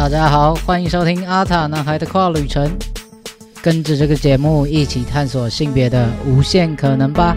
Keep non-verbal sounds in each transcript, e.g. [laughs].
大家好，欢迎收听阿塔男孩的跨旅程，跟着这个节目一起探索性别的无限可能吧。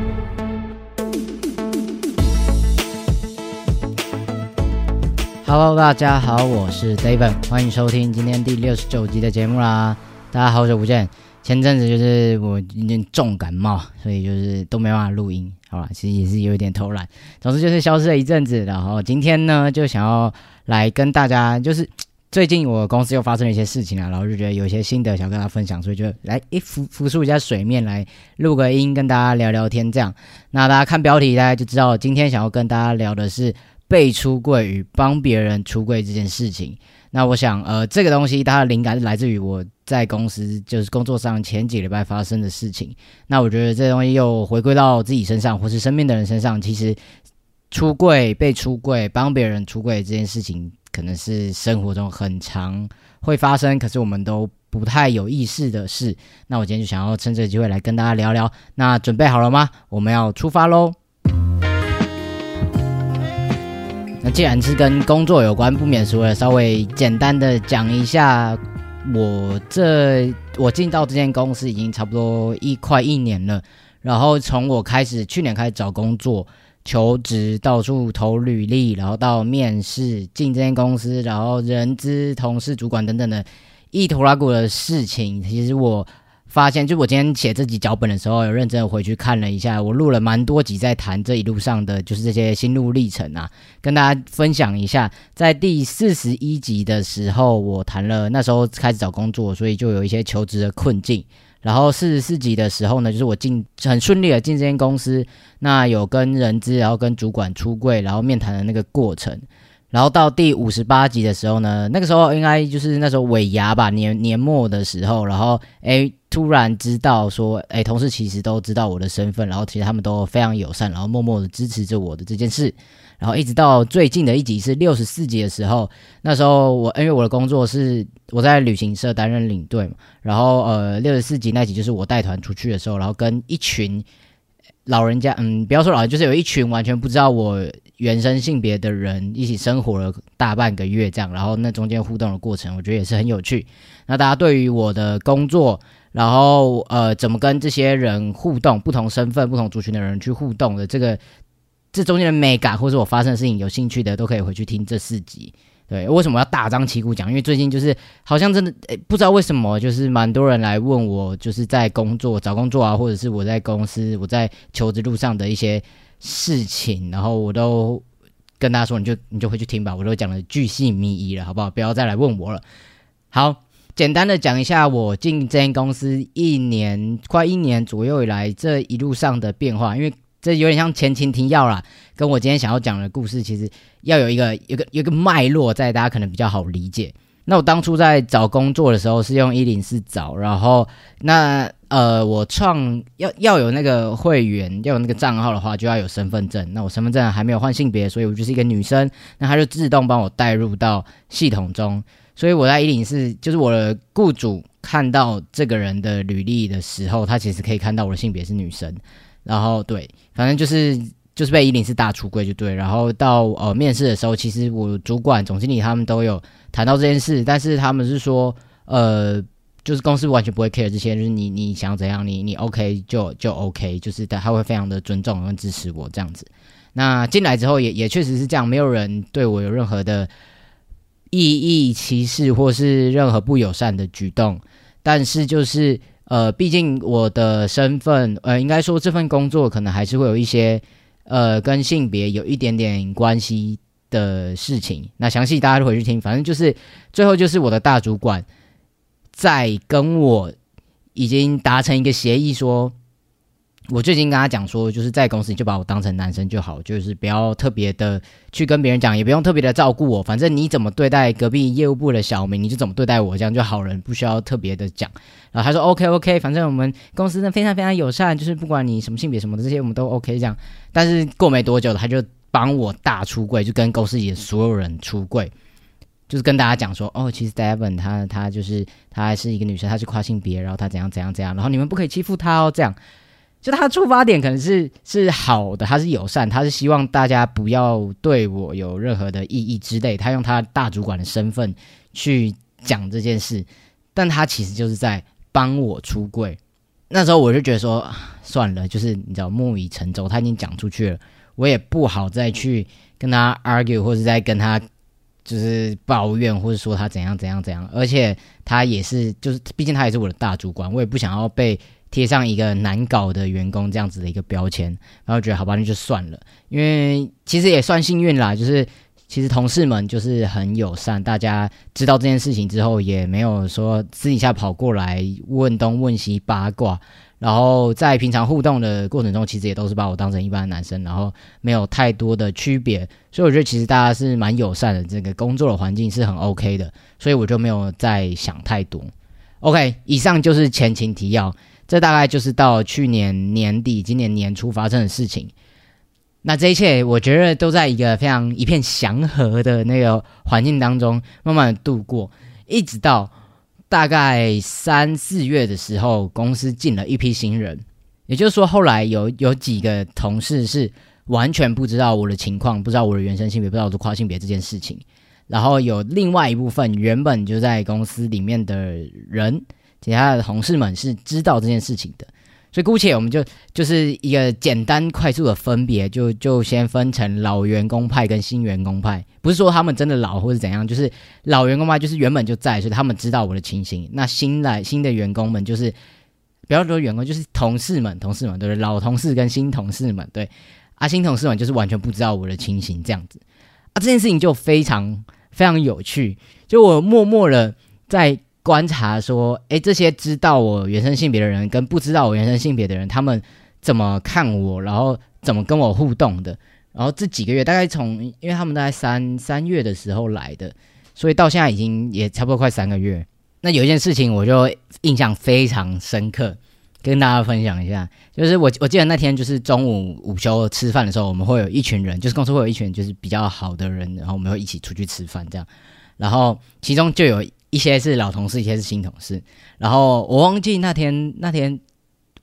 Hello，大家好，我是 David，欢迎收听今天第六十九集的节目啦。大家好久不见，前阵子就是我有点重感冒，所以就是都没办法录音，好吧，其实也是有一点偷懒，总之就是消失了一阵子。然后今天呢，就想要来跟大家，就是最近我公司又发生了一些事情啊，然后就觉得有一些心得想跟大家分享，所以就来一浮浮出一下水面来录个音，跟大家聊聊天。这样，那大家看标题，大家就知道今天想要跟大家聊的是被出柜与帮别人出柜这件事情。那我想，呃，这个东西它的灵感是来自于我在公司就是工作上前几礼拜发生的事情。那我觉得这东西又回归到自己身上，或是身边的人身上，其实出柜、被出柜、帮别人出柜这件事情，可能是生活中很常会发生，可是我们都不太有意识的事。那我今天就想要趁这个机会来跟大家聊聊。那准备好了吗？我们要出发喽！那既然是跟工作有关，不免俗了稍微简单的讲一下，我这我进到这间公司已经差不多一快一年了。然后从我开始去年开始找工作、求职，到处投履历，然后到面试进这间公司，然后人资、同事、主管等等的一拖拉股的事情，其实我。发现，就我今天写这集脚本的时候，有认真的回去看了一下，我录了蛮多集在谈这一路上的，就是这些心路历程啊，跟大家分享一下。在第四十一集的时候，我谈了那时候开始找工作，所以就有一些求职的困境。然后四十四级的时候呢，就是我进很顺利的进这间公司，那有跟人资，然后跟主管出柜，然后面谈的那个过程。然后到第五十八集的时候呢，那个时候应该就是那时候尾牙吧，年年末的时候，然后诶突然知道说，诶同事其实都知道我的身份，然后其实他们都非常友善，然后默默的支持着我的这件事。然后一直到最近的一集是六十四集的时候，那时候我因为我的工作是我在旅行社担任领队嘛，然后呃六十四集那集就是我带团出去的时候，然后跟一群老人家，嗯，不要说老人，就是有一群完全不知道我。原生性别的人一起生活了大半个月，这样，然后那中间互动的过程，我觉得也是很有趣。那大家对于我的工作，然后呃，怎么跟这些人互动，不同身份、不同族群的人去互动的这个这中间的美感，或者我发生的事情，有兴趣的都可以回去听这四集。对，为什么要大张旗鼓讲？因为最近就是好像真的诶，不知道为什么，就是蛮多人来问我，就是在工作找工作啊，或者是我在公司我在求职路上的一些。事情，然后我都跟大家说，你就你就回去听吧，我都讲的巨细靡遗了，好不好？不要再来问我了。好，简单的讲一下我进这间公司一年快一年左右以来这一路上的变化，因为这有点像前情提要啦，跟我今天想要讲的故事其实要有一个有个有个脉络在，大家可能比较好理解。那我当初在找工作的时候是用一零四找，然后那呃我创要要有那个会员要有那个账号的话，就要有身份证。那我身份证还没有换性别，所以我就是一个女生，那他就自动帮我带入到系统中。所以我在一零四就是我的雇主看到这个人的履历的时候，他其实可以看到我的性别是女生。然后对，反正就是。就是被一零四大出柜就对，然后到呃面试的时候，其实我主管、总经理他们都有谈到这件事，但是他们是说，呃，就是公司完全不会 care 这些，就是你你想怎样，你你 OK 就就 OK，就是他会非常的尊重跟支持我这样子。那进来之后也也确实是这样，没有人对我有任何的异议、歧视或是任何不友善的举动，但是就是呃，毕竟我的身份，呃，应该说这份工作可能还是会有一些。呃，跟性别有一点点关系的事情，那详细大家就回去听。反正就是最后就是我的大主管在跟我已经达成一个协议，说我最近跟他讲说，就是在公司你就把我当成男生就好，就是不要特别的去跟别人讲，也不用特别的照顾我，反正你怎么对待隔壁业务部的小明，你就怎么对待我，这样就好人，不需要特别的讲。然后他说 OK OK，反正我们公司呢非常非常友善，就是不管你什么性别什么的这些我们都 OK 这样。但是过没多久，他就帮我大出柜，就跟公司里的所有人出柜，就是跟大家讲说，哦，其实 Devon 他他就是他还是一个女生，他是跨性别，然后他怎样怎样怎样，然后你们不可以欺负他哦，这样。就他出发点可能是是好的，他是友善，他是希望大家不要对我有任何的异议之类。他用他大主管的身份。去讲这件事，但他其实就是在帮我出柜。那时候我就觉得说，算了，就是你知道木已成舟，他已经讲出去了，我也不好再去跟他 argue 或者再跟他就是抱怨，或者说他怎样怎样怎样。而且他也是，就是毕竟他也是我的大主管，我也不想要被贴上一个难搞的员工这样子的一个标签。然后觉得好吧，那就算了，因为其实也算幸运啦，就是。其实同事们就是很友善，大家知道这件事情之后，也没有说私底下跑过来问东问西八卦。然后在平常互动的过程中，其实也都是把我当成一般的男生，然后没有太多的区别。所以我觉得其实大家是蛮友善的，这个工作的环境是很 OK 的，所以我就没有再想太多。OK，以上就是前情提要，这大概就是到去年年底、今年年初发生的事情。那这一切，我觉得都在一个非常一片祥和的那个环境当中慢慢的度过，一直到大概三四月的时候，公司进了一批新人，也就是说，后来有有几个同事是完全不知道我的情况，不知道我的原生性别，不知道我的跨性别这件事情，然后有另外一部分原本就在公司里面的人，其他的同事们是知道这件事情的。所以姑且我们就就是一个简单快速的分别，就就先分成老员工派跟新员工派。不是说他们真的老或者怎样，就是老员工派就是原本就在，所以他们知道我的情形。那新来新的员工们就是不要说员工，就是同事们，同事们对不对？老同事跟新同事们，对啊，新同事们就是完全不知道我的情形这样子啊。这件事情就非常非常有趣，就我默默的在。观察说，诶，这些知道我原生性别的人跟不知道我原生性别的人，他们怎么看我，然后怎么跟我互动的？然后这几个月，大概从因为他们大概三三月的时候来的，所以到现在已经也差不多快三个月。那有一件事情，我就印象非常深刻，跟大家分享一下，就是我我记得那天就是中午午休吃饭的时候，我们会有一群人，就是公司会有一群就是比较好的人，然后我们会一起出去吃饭这样，然后其中就有。一些是老同事，一些是新同事。然后我忘记那天那天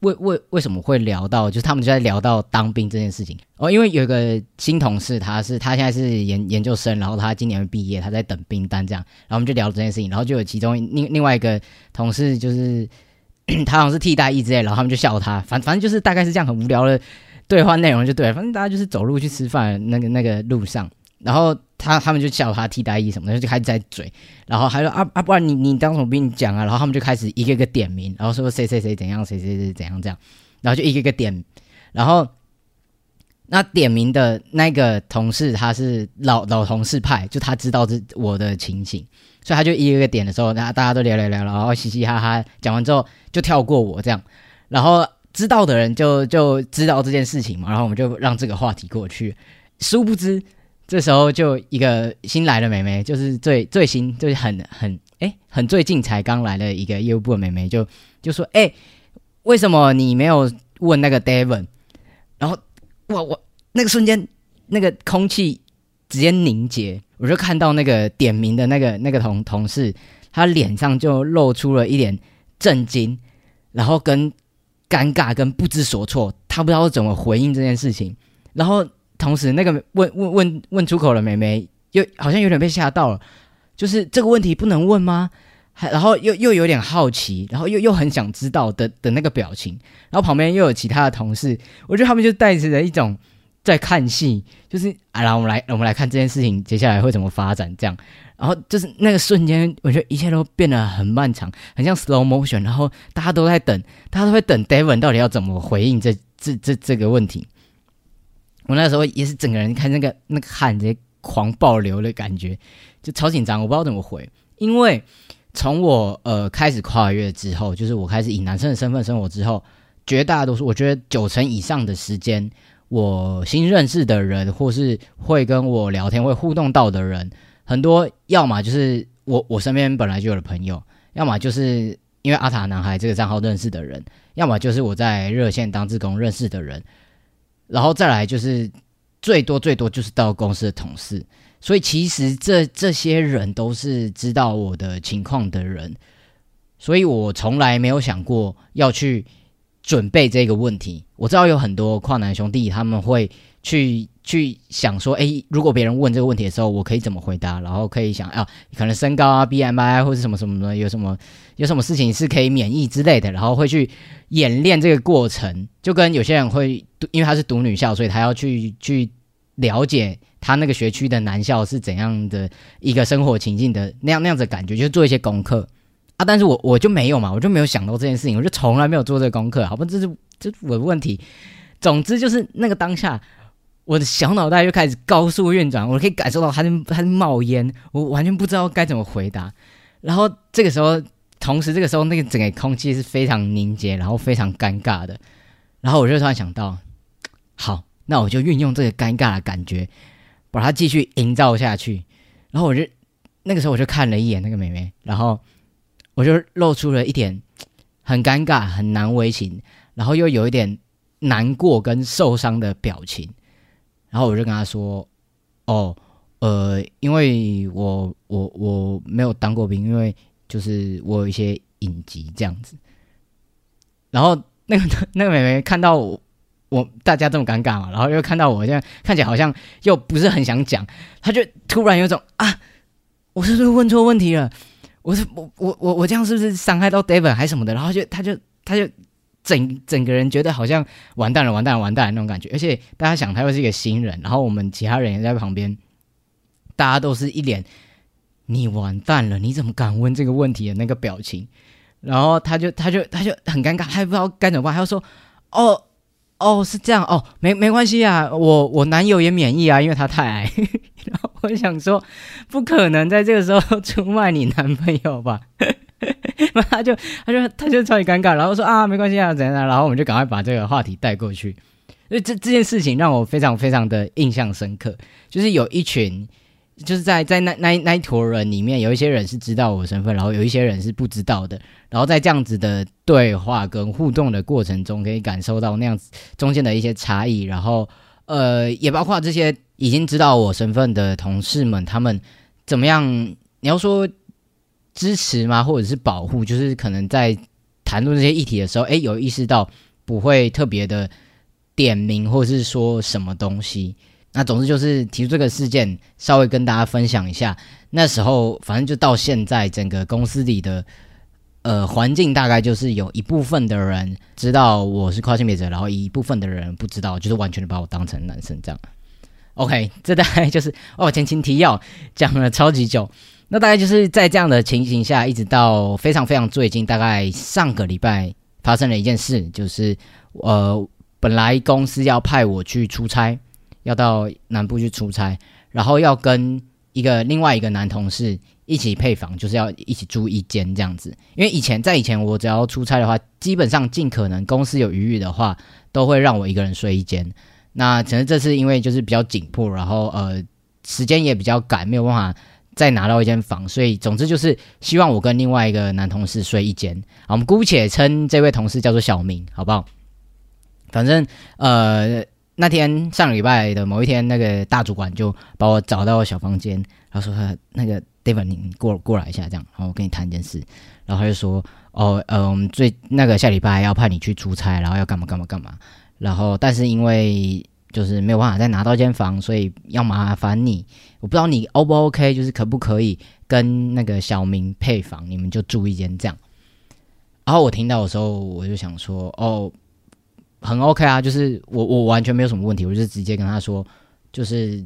为为为什么会聊到，就是他们就在聊到当兵这件事情哦。因为有一个新同事，他是他现在是研研究生，然后他今年毕业，他在等兵单这样。然后我们就聊这件事情，然后就有其中另另外一个同事，就是 [clears throat] 他好像是替代役之类，然后他们就笑他，反反正就是大概是这样很无聊的对话内容，就对了，反正大家就是走路去吃饭那个那个路上。然后他他们就叫他替代役什么的，就开始在嘴，然后还说啊啊，不然你你当什么兵讲啊？然后他们就开始一个个点名，然后说谁谁谁怎样，谁谁谁怎样这样，然后就一个个点，然后那点名的那个同事他是老老同事派，就他知道这我的情形，所以他就一个个点的时候，大大家都聊聊聊，然后嘻嘻哈哈讲完之后就跳过我这样，然后知道的人就就知道这件事情嘛，然后我们就让这个话题过去，殊不知。这时候就一个新来的妹妹，就是最最新，就是很很哎，很最近才刚来的一个业务部的妹妹，就就说：“哎，为什么你没有问那个 David？” 然后哇，我那个瞬间，那个空气直接凝结，我就看到那个点名的那个那个同同事，他脸上就露出了一点震惊，然后跟尴尬跟不知所措，他不知道怎么回应这件事情，然后。同时，那个问问问问出口的妹妹又好像有点被吓到了，就是这个问题不能问吗？还然后又又有点好奇，然后又又很想知道的的那个表情，然后旁边又有其他的同事，我觉得他们就带着一种在看戏，就是啊，然后我们来我们来看这件事情接下来会怎么发展，这样，然后就是那个瞬间，我觉得一切都变得很漫长，很像 slow motion，然后大家都在等，大家都在等 David 到底要怎么回应这这这这个问题。我那时候也是整个人看那个那个汗直接狂爆流的感觉，就超紧张，我不知道怎么回。因为从我呃开始跨越之后，就是我开始以男生的身份生活之后，绝大多数我觉得九成以上的时间，我新认识的人或是会跟我聊天会互动到的人，很多要么就是我我身边本来就有的朋友，要么就是因为阿塔男孩这个账号认识的人，要么就是我在热线当志工认识的人。然后再来就是最多最多就是到公司的同事，所以其实这这些人都是知道我的情况的人，所以我从来没有想过要去准备这个问题。我知道有很多跨男兄弟他们会去去想说，哎，如果别人问这个问题的时候，我可以怎么回答？然后可以想啊，可能身高啊、BMI 或者什么什么的，有什么有什么事情是可以免疫之类的，然后会去演练这个过程。就跟有些人会，因为他是读女校，所以他要去去了解他那个学区的男校是怎样的一个生活情境的那样那样子感觉，就做一些功课啊。但是我我就没有嘛，我就没有想到这件事情，我就从来没有做这个功课。好吧，这是这我的问题。总之就是那个当下。我的小脑袋就开始高速运转，我可以感受到它在它在冒烟，我完全不知道该怎么回答。然后这个时候，同时这个时候那个整个空气是非常凝结，然后非常尴尬的。然后我就突然想到，好，那我就运用这个尴尬的感觉，把它继续营造下去。然后我就那个时候我就看了一眼那个妹妹，然后我就露出了一点很尴尬、很难为情，然后又有一点难过跟受伤的表情。然后我就跟他说：“哦，呃，因为我我我没有当过兵，因为就是我有一些隐疾这样子。”然后那个 [laughs] 那个妹妹看到我，我大家这么尴尬嘛，然后又看到我现在看起来好像又不是很想讲，她就突然有种啊，我是不是问错问题了？我是我我我我这样是不是伤害到 David 还是什么的？然后就他就他就。整整个人觉得好像完蛋了，完蛋了，完蛋了那种感觉，而且大家想他又是一个新人，然后我们其他人也在旁边，大家都是一脸你完蛋了，你怎么敢问这个问题的那个表情，然后他就他就他就很尴尬，还不知道该怎么办，他就说哦哦是这样哦，没没关系啊，我我男友也免疫啊，因为他太矮，[laughs] 然后我想说不可能在这个时候出卖你男朋友吧。[laughs] 他就他就他就超级尴尬，然后说啊没关系啊怎样，然后我们就赶快把这个话题带过去。所以这这件事情让我非常非常的印象深刻，就是有一群就是在在那那那一坨人里面，有一些人是知道我身份，然后有一些人是不知道的。然后在这样子的对话跟互动的过程中，可以感受到那样子中间的一些差异。然后呃，也包括这些已经知道我身份的同事们，他们怎么样？你要说。支持吗？或者是保护？就是可能在谈论这些议题的时候，哎，有意识到不会特别的点名，或者是说什么东西。那总之就是提出这个事件，稍微跟大家分享一下。那时候反正就到现在，整个公司里的呃环境大概就是有一部分的人知道我是跨性别者，然后一部分的人不知道，就是完全的把我当成男生这样。OK，这大概就是哦前情提要讲了超级久。那大概就是在这样的情形下，一直到非常非常最近，大概上个礼拜发生了一件事，就是呃，本来公司要派我去出差，要到南部去出差，然后要跟一个另外一个男同事一起配房，就是要一起住一间这样子。因为以前在以前，我只要出差的话，基本上尽可能公司有余裕的话，都会让我一个人睡一间。那可能这次因为就是比较紧迫，然后呃，时间也比较赶，没有办法。再拿到一间房，所以总之就是希望我跟另外一个男同事睡一间。我们姑且称这位同事叫做小明，好不好？反正呃，那天上礼拜的某一天，那个大主管就把我找到小房间，他说：“那个 David，你过过来一下，这样，然后我跟你谈一件事。”然后他就说：“哦，呃，我们最那个下礼拜要派你去出差，然后要干嘛干嘛干嘛。然后，但是因为……”就是没有办法再拿到一间房，所以要麻烦你。我不知道你 O 不 OK，就是可不可以跟那个小明配房，你们就住一间这样。然后我听到的时候，我就想说，哦，很 OK 啊，就是我我完全没有什么问题，我就直接跟他说，就是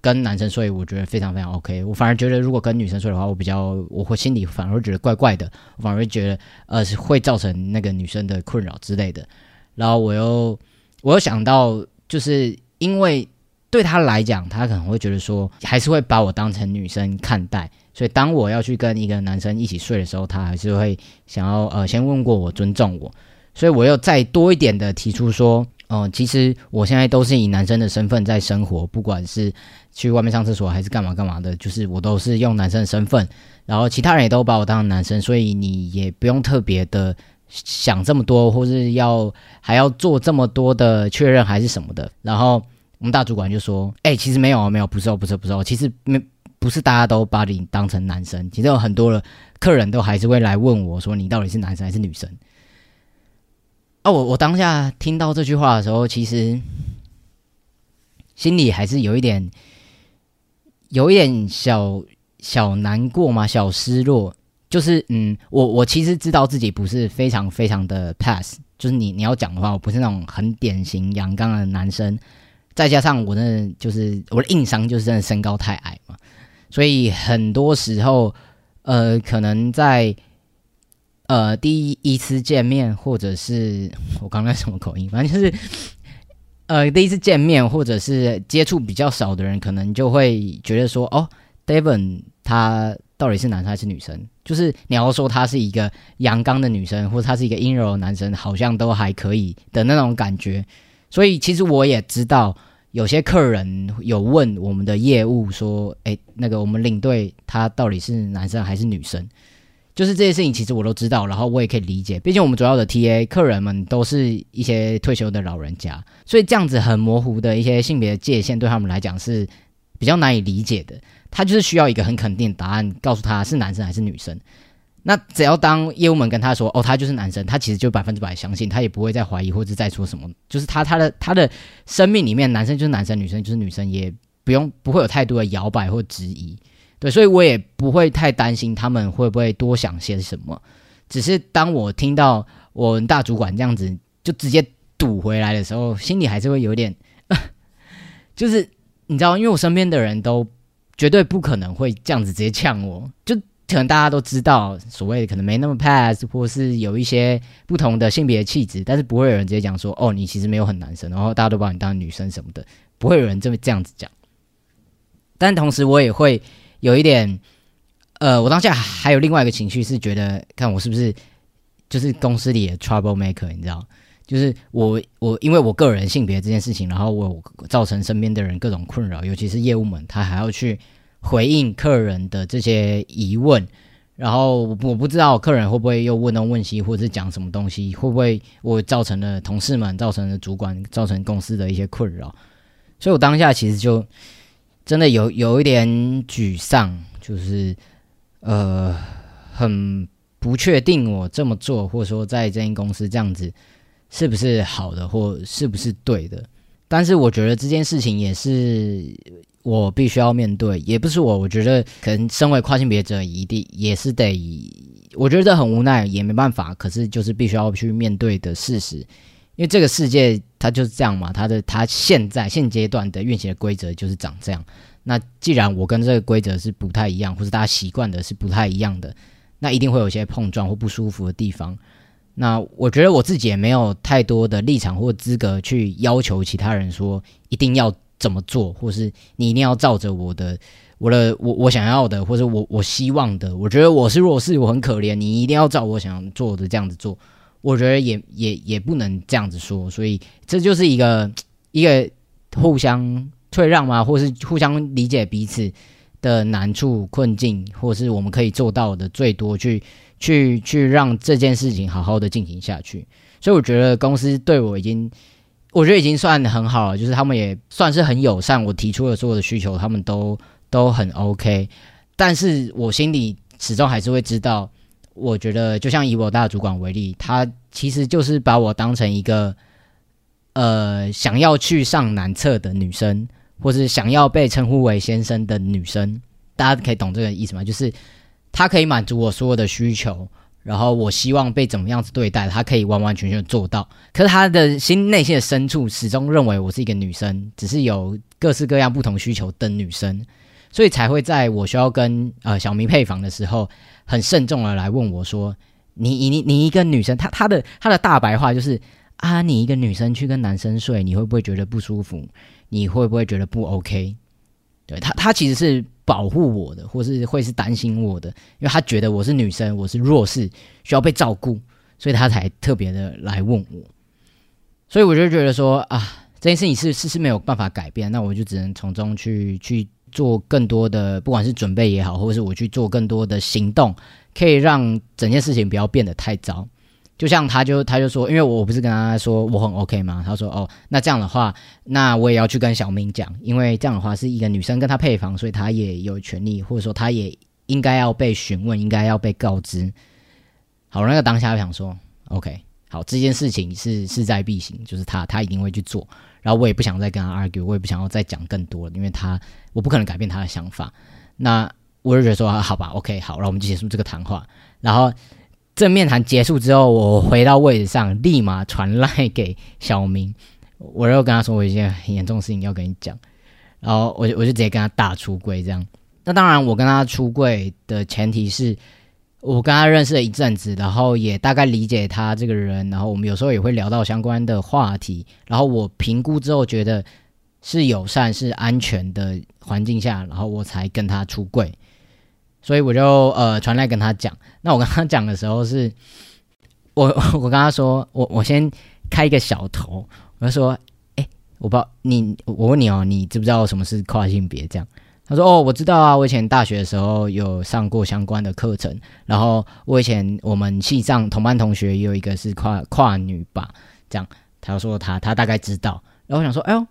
跟男生睡，我觉得非常非常 OK。我反而觉得，如果跟女生睡的话，我比较我会心里反而会觉得怪怪的，我反而会觉得呃是会造成那个女生的困扰之类的。然后我又我又想到。就是因为对他来讲，他可能会觉得说，还是会把我当成女生看待，所以当我要去跟一个男生一起睡的时候，他还是会想要呃先问过我，尊重我，所以我又再多一点的提出说，哦，其实我现在都是以男生的身份在生活，不管是去外面上厕所还是干嘛干嘛的，就是我都是用男生的身份，然后其他人也都把我当成男生，所以你也不用特别的。想这么多，或是要还要做这么多的确认，还是什么的？然后我们大主管就说：“哎，其实没有啊，没有，不是哦，不是，不是哦，其实没不是大家都把你当成男生，其实有很多的客人都还是会来问我说，你到底是男生还是女生？”啊，我我当下听到这句话的时候，其实心里还是有一点，有一点小小难过嘛，小失落。就是嗯，我我其实知道自己不是非常非常的 pass，就是你你要讲的话，我不是那种很典型阳刚的男生，再加上我的就是我的硬伤就是真的身高太矮嘛，所以很多时候呃，可能在呃第一次见面，或者是我刚才什么口音，反正就是呃第一次见面，或者是接触比较少的人，可能就会觉得说，哦，David 他。到底是男生还是女生？就是你要说她是一个阳刚的女生，或者她是一个阴柔的男生，好像都还可以的那种感觉。所以其实我也知道，有些客人有问我们的业务说：“诶，那个我们领队他到底是男生还是女生？”就是这些事情，其实我都知道，然后我也可以理解。毕竟我们主要的 TA 客人们都是一些退休的老人家，所以这样子很模糊的一些性别界限，对他们来讲是比较难以理解的。他就是需要一个很肯定的答案，告诉他是男生还是女生。那只要当业务们跟他说：“哦，他就是男生。”他其实就百分之百相信，他也不会再怀疑或者再说什么。就是他他的他的生命里面，男生就是男生，女生就是女生，也不用不会有太多的摇摆或质疑。对，所以我也不会太担心他们会不会多想些什么。只是当我听到我们大主管这样子就直接堵回来的时候，心里还是会有点，[laughs] 就是你知道，因为我身边的人都。绝对不可能会这样子直接呛我，就可能大家都知道，所谓可能没那么 pass，或是有一些不同的性别气质，但是不会有人直接讲说，哦，你其实没有很男生，然后大家都把你当女生什么的，不会有人这么这样子讲。但同时，我也会有一点，呃，我当下还有另外一个情绪是觉得，看我是不是就是公司里的 trouble maker，你知道。就是我我因为我个人性别这件事情，然后我造成身边的人各种困扰，尤其是业务们，他还要去回应客人的这些疑问，然后我不知道客人会不会又问东问西，或者是讲什么东西，会不会我造成了同事们、造成了主管、造成公司的一些困扰，所以我当下其实就真的有有一点沮丧，就是呃很不确定我这么做，或者说在这间公司这样子。是不是好的，或是不是对的？但是我觉得这件事情也是我必须要面对，也不是我。我觉得可能身为跨性别者，一定也是得，我觉得很无奈，也没办法。可是就是必须要去面对的事实，因为这个世界它就是这样嘛。它的它现在现阶段的运行的规则就是长这样。那既然我跟这个规则是不太一样，或者大家习惯的是不太一样的，那一定会有一些碰撞或不舒服的地方。那我觉得我自己也没有太多的立场或资格去要求其他人说一定要怎么做，或是你一定要照着我的、我的、我我想要的，或者我我希望的。我觉得我是弱势，我很可怜，你一定要照我想做的这样子做。我觉得也也也不能这样子说，所以这就是一个一个互相退让嘛，或是互相理解彼此的难处、困境，或是我们可以做到的最多去。去去让这件事情好好的进行下去，所以我觉得公司对我已经，我觉得已经算很好了，就是他们也算是很友善，我提出了所有的需求，他们都都很 OK。但是我心里始终还是会知道，我觉得就像以我大主管为例，他其实就是把我当成一个呃想要去上男厕的女生，或是想要被称呼为先生的女生，大家可以懂这个意思吗？就是。他可以满足我所有的需求，然后我希望被怎么样子对待，他可以完完全全做到。可是他的心内心的深处始终认为我是一个女生，只是有各式各样不同需求的女生，所以才会在我需要跟呃小明配房的时候，很慎重的来问我说：“你你你一个女生，他他的他的大白话就是啊，你一个女生去跟男生睡，你会不会觉得不舒服？你会不会觉得不 OK？” 对他，他其实是。保护我的，或是会是担心我的，因为他觉得我是女生，我是弱势，需要被照顾，所以他才特别的来问我。所以我就觉得说啊，这件事情是是是没有办法改变，那我就只能从中去去做更多的，不管是准备也好，或者是我去做更多的行动，可以让整件事情不要变得太糟。就像他就他就说，因为我不是跟他说我很 OK 吗？他说哦，那这样的话，那我也要去跟小明讲，因为这样的话是一个女生跟他配房，所以他也有权利，或者说他也应该要被询问，应该要被告知。好，那个当下就想说 OK，好，这件事情是势在必行，就是他他一定会去做。然后我也不想再跟他 argue，我也不想要再讲更多了，因为他我不可能改变他的想法。那我就觉得说，好吧，OK，好，然后我们就结束这个谈话。然后正面谈结束之后，我回到位置上，立马传赖给小明，我又跟他说，我一件很严重的事情要跟你讲。然后我就我就直接跟他大出柜这样。那当然，我跟他出柜的前提是。我跟他认识了一阵子，然后也大概理解他这个人，然后我们有时候也会聊到相关的话题，然后我评估之后觉得是友善、是安全的环境下，然后我才跟他出柜，所以我就呃传来跟他讲。那我跟他讲的时候是，我 [laughs] 我跟他说，我我先开一个小头，我就说，哎，我不知道你，我问你哦，你知不知道什么是跨性别？这样。他说：“哦，我知道啊，我以前大学的时候有上过相关的课程，然后我以前我们系上同班同学也有一个是跨跨女吧，这样。”他说他他大概知道，然后我想说：“哎呦，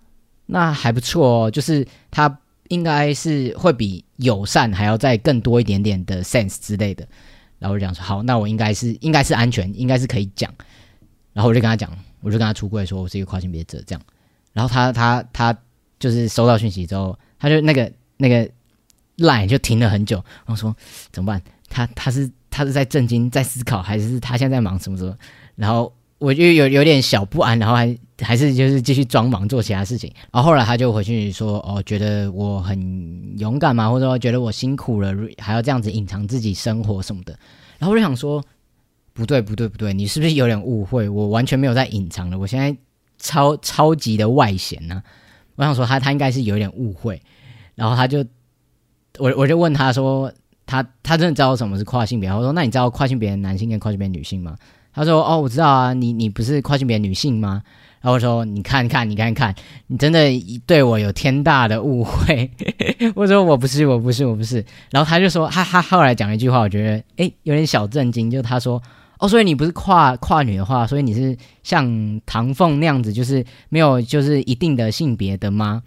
那还不错哦，就是他应该是会比友善还要再更多一点点的 sense 之类的。”然后我就讲说：“好，那我应该是应该是安全，应该是可以讲。”然后我就跟他讲，我就跟他出柜说我是一个跨性别者这样。然后他他他就是收到讯息之后，他就那个。那个 line 就停了很久，然后说怎么办？他他是他是在震惊，在思考，还是他现在在忙什么什么？然后我就有有点小不安，然后还还是就是继续装忙做其他事情。然后后来他就回去说：“哦，觉得我很勇敢嘛，或者说觉得我辛苦了，还要这样子隐藏自己生活什么的。”然后我就想说：“不对不对不对，你是不是有点误会？我完全没有在隐藏的，我现在超超级的外显呢。”我想说他他应该是有点误会。然后他就，我我就问他说，他他真的知道什么是跨性别？我说，那你知道跨性别男性跟跨性别女性吗？他说，哦，我知道啊，你你不是跨性别女性吗？然后我说，你看看，你看看，你真的对我有天大的误会。[laughs] 我说，我不是，我不是，我不是。然后他就说，他他后来讲了一句话，我觉得哎有点小震惊，就他说，哦，所以你不是跨跨女的话，所以你是像唐凤那样子，就是没有就是一定的性别的吗？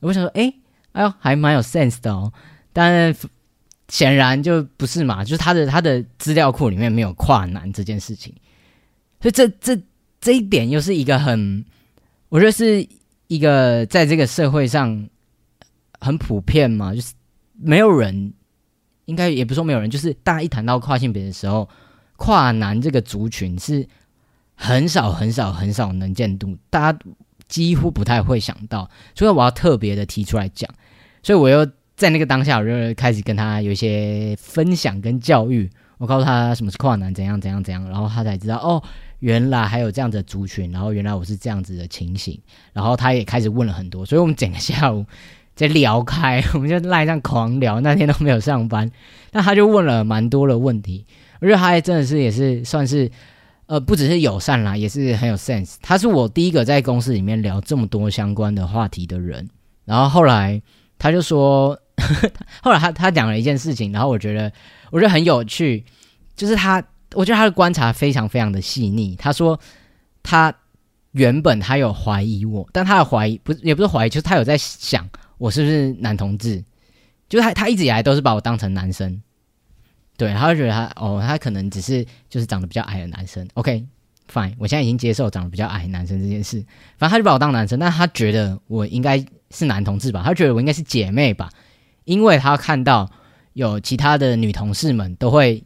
我想说，哎。哎呦，还蛮有 sense 的哦，但显然就不是嘛，就是他的他的资料库里面没有跨男这件事情，所以这这这一点又是一个很，我觉得是一个在这个社会上很普遍嘛，就是没有人，应该也不说没有人，就是大家一谈到跨性别的时候，跨男这个族群是很少很少很少能见度，大家几乎不太会想到，所以我要特别的提出来讲。所以我又在那个当下，我就开始跟他有一些分享跟教育。我告诉他什么是跨男，怎样怎样怎样，然后他才知道哦，原来还有这样的族群，然后原来我是这样子的情形。然后他也开始问了很多，所以我们整个下午在聊开，我们就赖上狂聊。那天都没有上班，那他就问了蛮多的问题。我觉得他还真的是也是算是呃，不只是友善啦，也是很有 sense。他是我第一个在公司里面聊这么多相关的话题的人。然后后来。他就说，[laughs] 后来他他讲了一件事情，然后我觉得我觉得很有趣，就是他我觉得他的观察非常非常的细腻。他说他原本他有怀疑我，但他的怀疑不也不是怀疑，就是他有在想我是不是男同志，就是他他一直以来都是把我当成男生，对，他就觉得他哦，他可能只是就是长得比较矮的男生。OK，fine，我现在已经接受长得比较矮男生这件事，反正他就把我当男生，但他觉得我应该。是男同志吧？他觉得我应该是姐妹吧，因为他看到有其他的女同事们都会，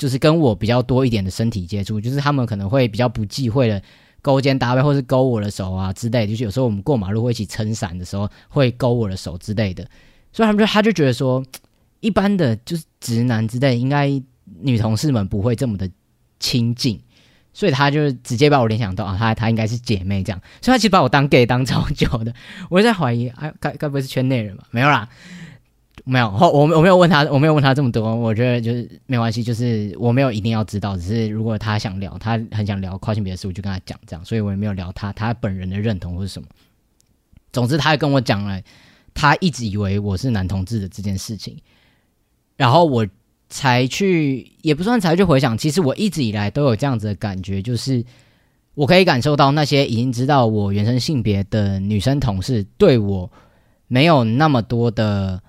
就是跟我比较多一点的身体接触，就是他们可能会比较不忌讳的勾肩搭背，或是勾我的手啊之类。就是有时候我们过马路会一起撑伞的时候，会勾我的手之类的。所以他们就他就觉得说，一般的就是直男之类，应该女同事们不会这么的亲近。所以他就直接把我联想到啊，他他应该是姐妹这样，所以他其实把我当 gay 当 [laughs] 超久的，我就在怀疑，哎，该该不会是圈内人吧？没有啦，没有，我我没有问他，我没有问他这么多，我觉得就是没关系，就是我没有一定要知道，只是如果他想聊，他很想聊跨性别的事，我就跟他讲这样，所以我也没有聊他他本人的认同或是什么。总之，他跟我讲了，他一直以为我是男同志的这件事情，然后我。才去也不算才去回想，其实我一直以来都有这样子的感觉，就是我可以感受到那些已经知道我原生性别的女生同事对我没有那么多的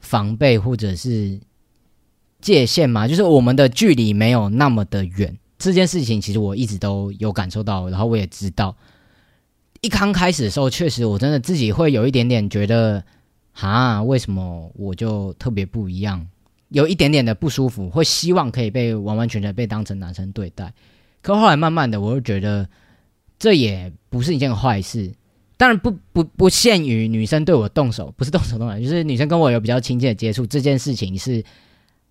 防备或者是界限嘛，就是我们的距离没有那么的远，这件事情其实我一直都有感受到，然后我也知道，一刚开始的时候，确实我真的自己会有一点点觉得，哈，为什么我就特别不一样，有一点点的不舒服，会希望可以被完完全全被当成男生对待。可后来慢慢的，我就觉得这也不是一件坏事。当然不不不限于女生对我动手，不是动手动脚，就是女生跟我有比较亲切的接触，这件事情是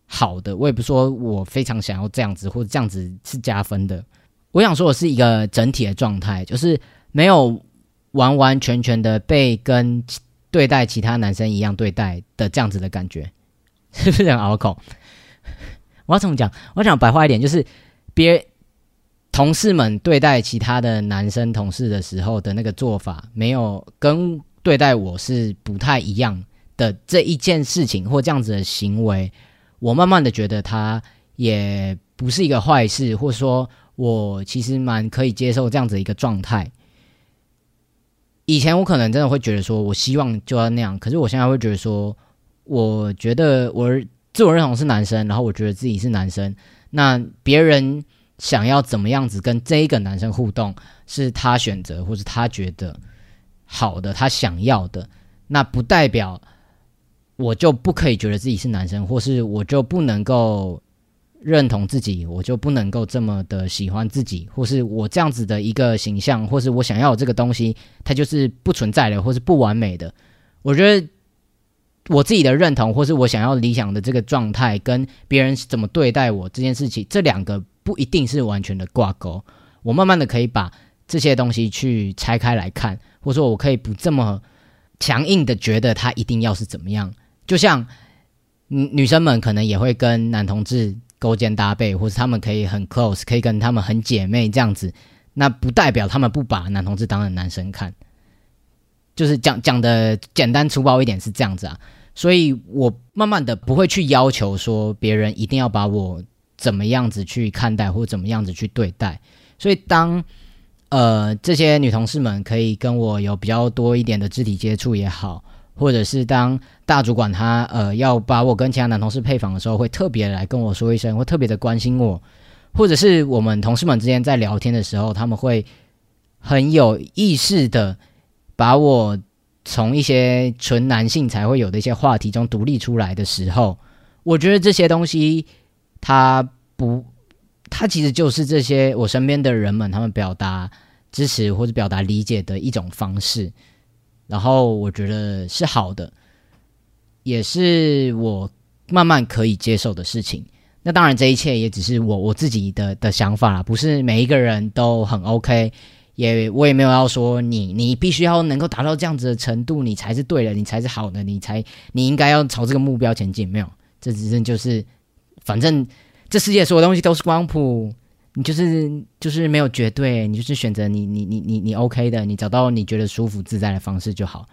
好的。我也不说我非常想要这样子，或者这样子是加分的。我想说我是一个整体的状态，就是没有完完全全的被跟对待其他男生一样对待的这样子的感觉，[laughs] 是不是很拗口？[laughs] 我要怎么讲？我想白话一点，就是别。同事们对待其他的男生同事的时候的那个做法，没有跟对待我是不太一样的这一件事情或这样子的行为，我慢慢的觉得他也不是一个坏事，或说我其实蛮可以接受这样子一个状态。以前我可能真的会觉得说，我希望就要那样，可是我现在会觉得说，我觉得我自我认同是男生，然后我觉得自己是男生，那别人。想要怎么样子跟这一个男生互动，是他选择或是他觉得好的，他想要的，那不代表我就不可以觉得自己是男生，或是我就不能够认同自己，我就不能够这么的喜欢自己，或是我这样子的一个形象，或是我想要这个东西，它就是不存在的，或是不完美的。我觉得我自己的认同，或是我想要理想的这个状态，跟别人怎么对待我这件事情，这两个。不一定是完全的挂钩，我慢慢的可以把这些东西去拆开来看，或者说我可以不这么强硬的觉得他一定要是怎么样。就像女女生们可能也会跟男同志勾肩搭背，或者他们可以很 close，可以跟他们很姐妹这样子，那不代表他们不把男同志当成男生看。就是讲讲的简单粗暴一点是这样子啊，所以我慢慢的不会去要求说别人一定要把我。怎么样子去看待，或怎么样子去对待？所以当呃这些女同事们可以跟我有比较多一点的肢体接触也好，或者是当大主管他呃要把我跟其他男同事配访的时候，会特别来跟我说一声，会特别的关心我，或者是我们同事们之间在聊天的时候，他们会很有意识的把我从一些纯男性才会有的一些话题中独立出来的时候，我觉得这些东西。他不，他其实就是这些我身边的人们，他们表达支持或者表达理解的一种方式，然后我觉得是好的，也是我慢慢可以接受的事情。那当然，这一切也只是我我自己的的想法啦，不是每一个人都很 OK，也我也没有要说你你必须要能够达到这样子的程度，你才是对的，你才是好的，你才你应该要朝这个目标前进。没有，这只是就是。反正这世界所有东西都是光谱，你就是就是没有绝对，你就是选择你你你你你 OK 的，你找到你觉得舒服自在的方式就好。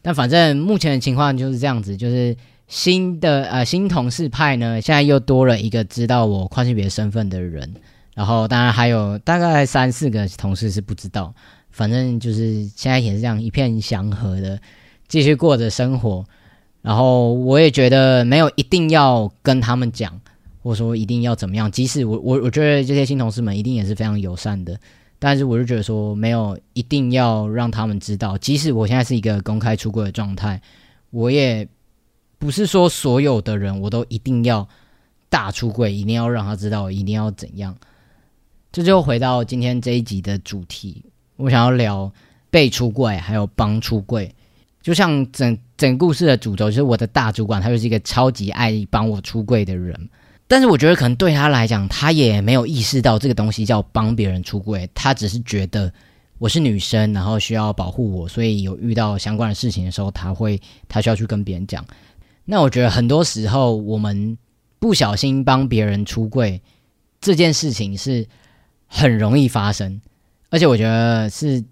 但反正目前的情况就是这样子，就是新的呃新同事派呢，现在又多了一个知道我跨性别身份的人，然后当然还有大概三四个同事是不知道。反正就是现在也是这样一片祥和的继续过着生活。然后我也觉得没有一定要跟他们讲，或者说一定要怎么样。即使我我我觉得这些新同事们一定也是非常友善的，但是我就觉得说没有一定要让他们知道。即使我现在是一个公开出柜的状态，我也不是说所有的人我都一定要大出柜，一定要让他知道，一定要怎样。这就回到今天这一集的主题，我想要聊被出柜还有帮出柜。就像整整故事的主轴，就是我的大主管，他就是一个超级爱帮我出柜的人。但是我觉得可能对他来讲，他也没有意识到这个东西叫帮别人出柜，他只是觉得我是女生，然后需要保护我，所以有遇到相关的事情的时候，他会他需要去跟别人讲。那我觉得很多时候我们不小心帮别人出柜这件事情是很容易发生，而且我觉得是。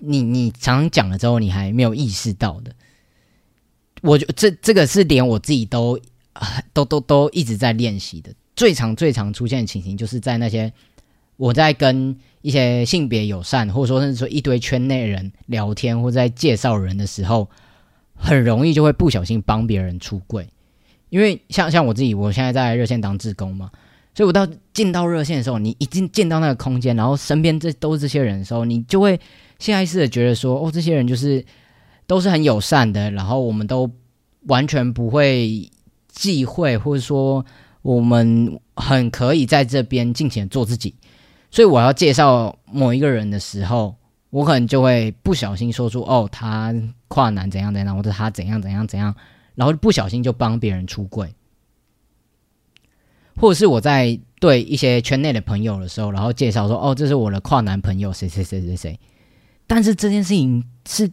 你你常常讲了之后，你还没有意识到的，我觉这这个是连我自己都 [laughs] 都都都一直在练习的。最常最常出现的情形，就是在那些我在跟一些性别友善，或者说甚至说一堆圈内人聊天，或在介绍人的时候，很容易就会不小心帮别人出柜。因为像像我自己，我现在在热线当志工嘛，所以我到进到热线的时候，你已经进到那个空间，然后身边这都是这些人的时候，你就会下意识的觉得说，哦，这些人就是都是很友善的，然后我们都完全不会忌讳，或者说我们很可以在这边尽情做自己。所以我要介绍某一个人的时候，我可能就会不小心说出，哦，他跨男怎样怎样，或者他怎样怎样怎样，然后不小心就帮别人出柜。或者是我在对一些圈内的朋友的时候，然后介绍说：“哦，这是我的跨男朋友，谁谁谁谁谁。”但是这件事情是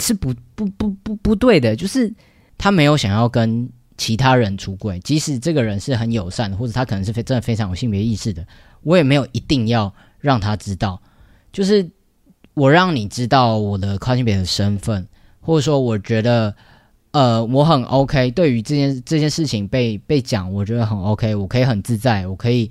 是不不不不不对的，就是他没有想要跟其他人出柜，即使这个人是很友善，或者他可能是非真的非常有性别意识的，我也没有一定要让他知道。就是我让你知道我的跨性别的身份，或者说我觉得。呃，我很 OK。对于这件这件事情被被讲，我觉得很 OK。我可以很自在，我可以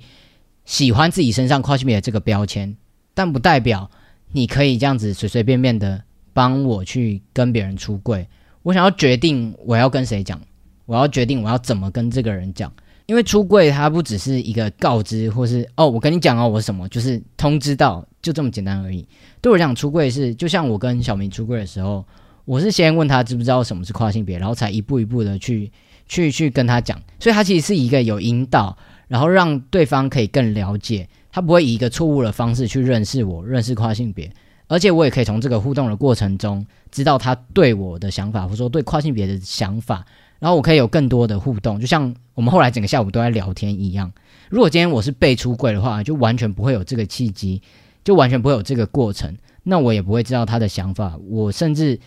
喜欢自己身上跨性别这个标签，但不代表你可以这样子随随便便的帮我去跟别人出柜。我想要决定我要跟谁讲，我要决定我要怎么跟这个人讲。因为出柜它不只是一个告知，或是哦，我跟你讲哦，我什么就是通知到，就这么简单而已。对我讲，出柜是就像我跟小明出柜的时候。我是先问他知不知道什么是跨性别，然后才一步一步的去去去跟他讲，所以他其实是一个有引导，然后让对方可以更了解，他不会以一个错误的方式去认识我，认识跨性别，而且我也可以从这个互动的过程中知道他对我的想法，或者说对跨性别的想法，然后我可以有更多的互动，就像我们后来整个下午都在聊天一样。如果今天我是被出柜的话，就完全不会有这个契机，就完全不会有这个过程，那我也不会知道他的想法，我甚至。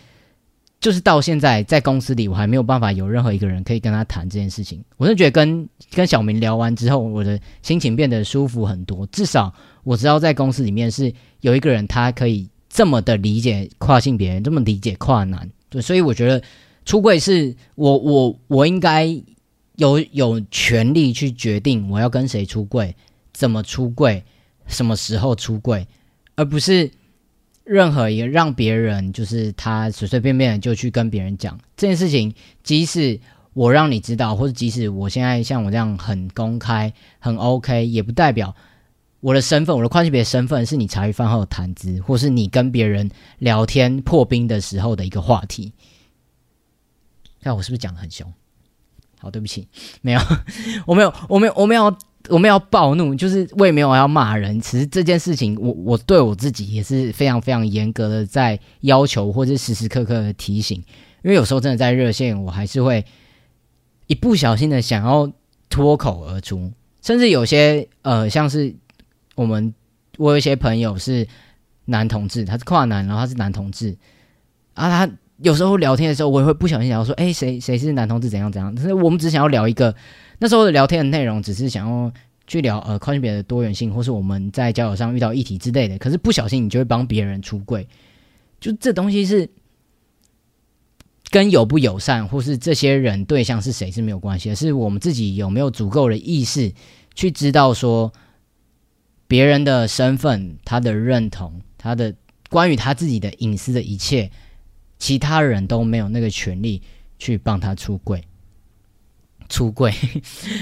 就是到现在在公司里，我还没有办法有任何一个人可以跟他谈这件事情。我是觉得跟跟小明聊完之后，我的心情变得舒服很多。至少我知道在公司里面是有一个人，他可以这么的理解跨性别，这么理解跨男。对，所以我觉得出柜是我我我应该有有权利去决定我要跟谁出柜，怎么出柜，什么时候出柜，而不是。任何一个让别人就是他随随便便就去跟别人讲这件事情，即使我让你知道，或者即使我现在像我这样很公开、很 OK，也不代表我的身份，我的跨性别身份是你茶余饭后的谈资，或是你跟别人聊天破冰的时候的一个话题。看我是不是讲的很凶？好，对不起，没有，我没有，我没有，我没有。我们要暴怒，就是我也没有要骂人。其实这件事情，我我对我自己也是非常非常严格的在要求，或者时时刻刻的提醒。因为有时候真的在热线，我还是会一不小心的想要脱口而出，甚至有些呃，像是我们我有一些朋友是男同志，他是跨男，然后他是男同志啊，他有时候聊天的时候，我也会不小心想要说，哎，谁谁是男同志，怎样怎样。但是我们只想要聊一个。那时候的聊天的内容只是想要去聊呃跨性别的多元性，或是我们在交友上遇到议题之类的。可是不小心你就会帮别人出柜，就这东西是跟友不友善，或是这些人对象是谁是没有关系的，是我们自己有没有足够的意识去知道说别人的身份、他的认同、他的关于他自己的隐私的一切，其他人都没有那个权利去帮他出柜。出柜，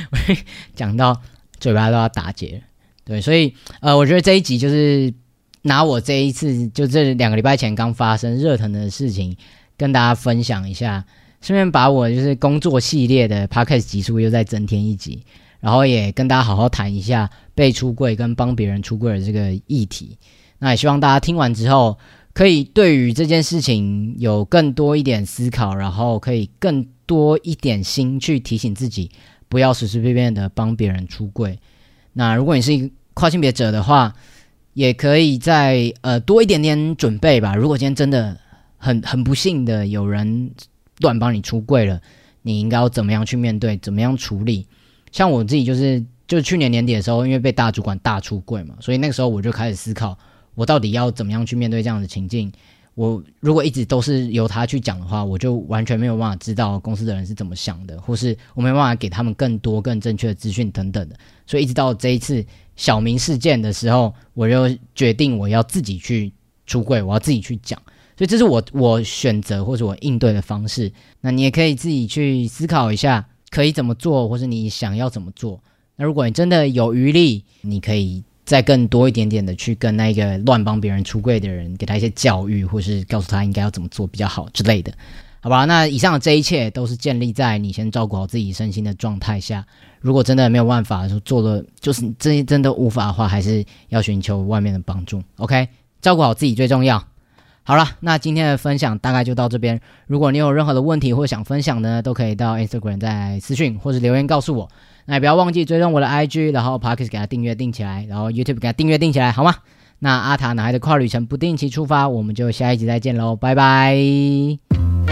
[laughs] 讲到嘴巴都要打结，对，所以呃，我觉得这一集就是拿我这一次就这两个礼拜前刚发生热腾的事情跟大家分享一下，顺便把我就是工作系列的 podcast 集数又再增添一集，然后也跟大家好好谈一下被出柜跟帮别人出柜的这个议题。那也希望大家听完之后，可以对于这件事情有更多一点思考，然后可以更。多一点心去提醒自己，不要随随便便的帮别人出柜。那如果你是一个跨性别者的话，也可以再呃多一点点准备吧。如果今天真的很 [laughs] 很不幸的有人乱帮你出柜了，你应该要怎么样去面对，怎么样处理？像我自己就是，就去年年底的时候，因为被大主管大出柜嘛，所以那个时候我就开始思考，我到底要怎么样去面对这样的情境。我如果一直都是由他去讲的话，我就完全没有办法知道公司的人是怎么想的，或是我没办法给他们更多更正确的资讯等等的。所以一直到这一次小明事件的时候，我就决定我要自己去出柜，我要自己去讲。所以这是我我选择或者我应对的方式。那你也可以自己去思考一下，可以怎么做，或是你想要怎么做。那如果你真的有余力，你可以再更多一点点的去跟那个乱帮别人出柜的人，给他一些教育，或是告诉他应该要怎么做比较好之类的。好吧，那以上的这一切都是建立在你先照顾好自己身心的状态下。如果真的没有办法，说做了就是这真的无法的话，还是要寻求外面的帮助。OK，照顾好自己最重要。好了，那今天的分享大概就到这边。如果你有任何的问题或想分享呢，都可以到 Instagram 在私讯或者留言告诉我。那也不要忘记追踪我的 IG，然后 Parkes 给他订阅订起来，然后 YouTube 给他订阅订起来，好吗？那阿塔男孩的跨旅程不定期出发，我们就下一集再见喽，拜拜。